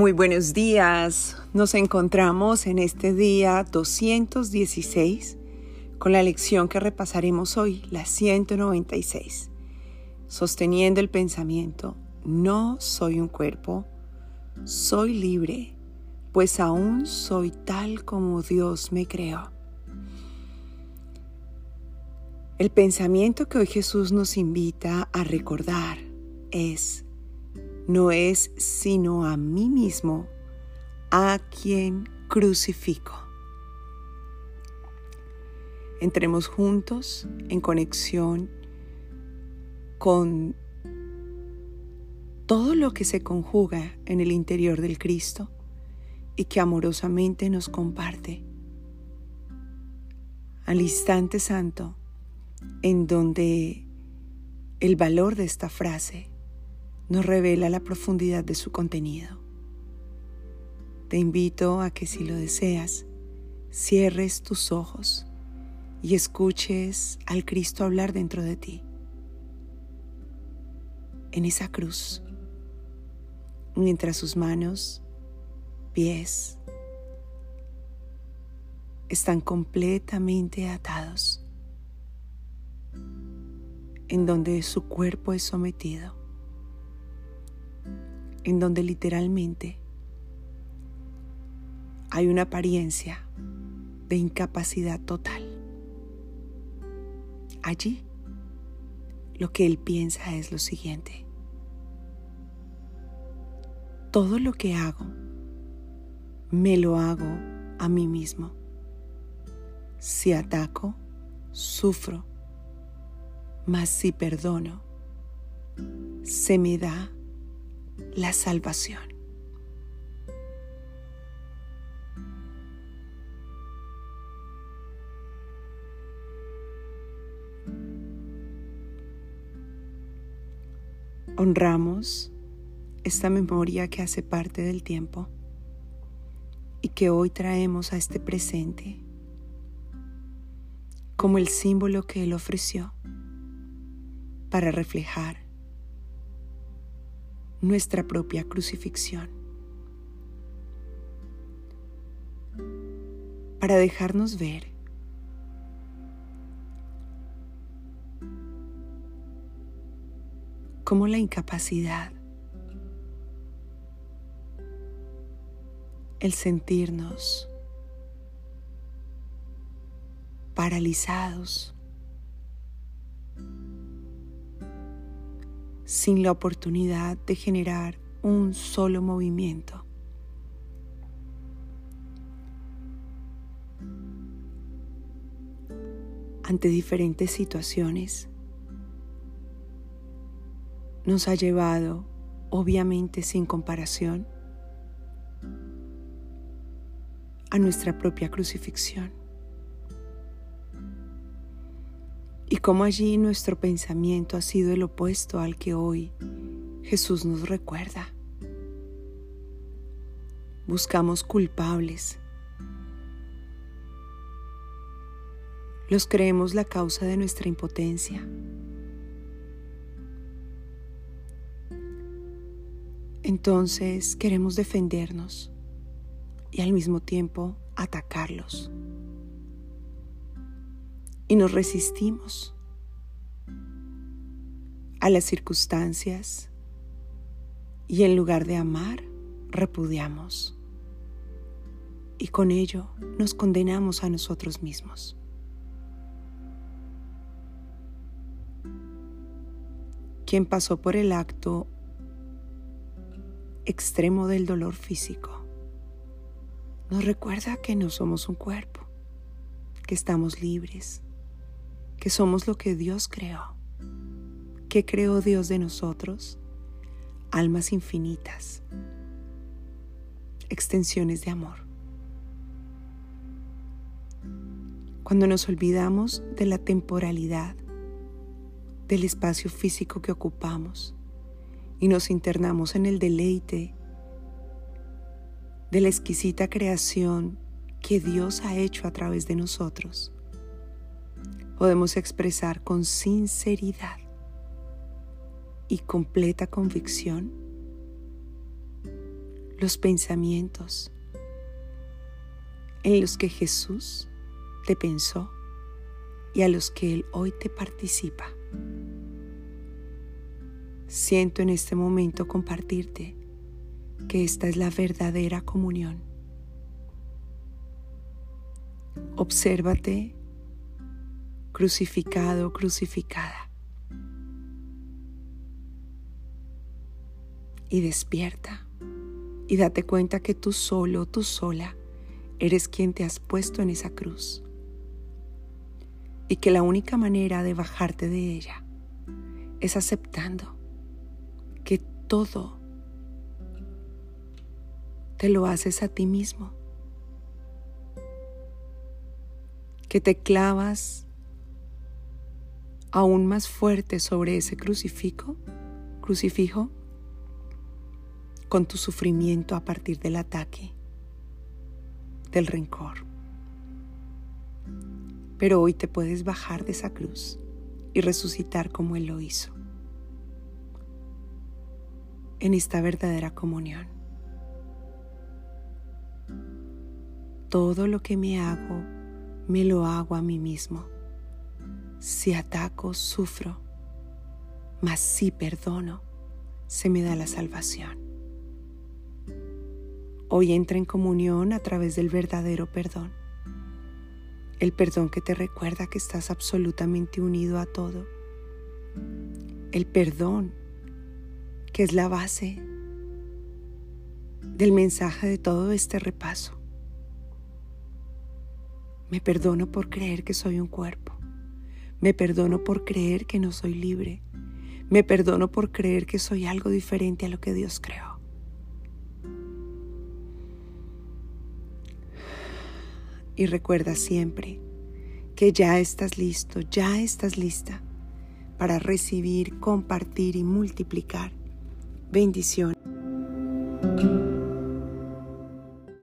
Muy buenos días. Nos encontramos en este día 216 con la lección que repasaremos hoy, la 196. Sosteniendo el pensamiento, no soy un cuerpo, soy libre, pues aún soy tal como Dios me creó. El pensamiento que hoy Jesús nos invita a recordar es no es sino a mí mismo a quien crucifico. Entremos juntos en conexión con todo lo que se conjuga en el interior del Cristo y que amorosamente nos comparte. Al instante santo en donde el valor de esta frase nos revela la profundidad de su contenido. Te invito a que si lo deseas, cierres tus ojos y escuches al Cristo hablar dentro de ti. En esa cruz, mientras sus manos, pies, están completamente atados, en donde su cuerpo es sometido en donde literalmente hay una apariencia de incapacidad total. Allí lo que él piensa es lo siguiente. Todo lo que hago, me lo hago a mí mismo. Si ataco, sufro, mas si perdono, se me da la salvación. Honramos esta memoria que hace parte del tiempo y que hoy traemos a este presente como el símbolo que Él ofreció para reflejar nuestra propia crucifixión. Para dejarnos ver cómo la incapacidad, el sentirnos paralizados, sin la oportunidad de generar un solo movimiento. Ante diferentes situaciones, nos ha llevado, obviamente sin comparación, a nuestra propia crucifixión. Cómo allí nuestro pensamiento ha sido el opuesto al que hoy Jesús nos recuerda. Buscamos culpables. Los creemos la causa de nuestra impotencia. Entonces queremos defendernos y al mismo tiempo atacarlos y nos resistimos a las circunstancias y en lugar de amar, repudiamos. Y con ello nos condenamos a nosotros mismos. Quien pasó por el acto extremo del dolor físico nos recuerda que no somos un cuerpo, que estamos libres, que somos lo que Dios creó. ¿Qué creó Dios de nosotros? Almas infinitas, extensiones de amor. Cuando nos olvidamos de la temporalidad, del espacio físico que ocupamos y nos internamos en el deleite de la exquisita creación que Dios ha hecho a través de nosotros, podemos expresar con sinceridad y completa convicción los pensamientos en los que Jesús te pensó y a los que Él hoy te participa. Siento en este momento compartirte que esta es la verdadera comunión. Obsérvate crucificado, crucificada. Y despierta y date cuenta que tú solo, tú sola, eres quien te has puesto en esa cruz. Y que la única manera de bajarte de ella es aceptando que todo te lo haces a ti mismo. Que te clavas aún más fuerte sobre ese crucifijo, crucifijo, con tu sufrimiento a partir del ataque, del rencor. Pero hoy te puedes bajar de esa cruz y resucitar como Él lo hizo, en esta verdadera comunión. Todo lo que me hago, me lo hago a mí mismo si ataco, sufro, mas si perdono, se me da la salvación. Hoy entra en comunión a través del verdadero perdón. El perdón que te recuerda que estás absolutamente unido a todo. El perdón que es la base del mensaje de todo este repaso. Me perdono por creer que soy un cuerpo. Me perdono por creer que no soy libre. Me perdono por creer que soy algo diferente a lo que Dios creó. Y recuerda siempre que ya estás listo, ya estás lista para recibir, compartir y multiplicar bendiciones.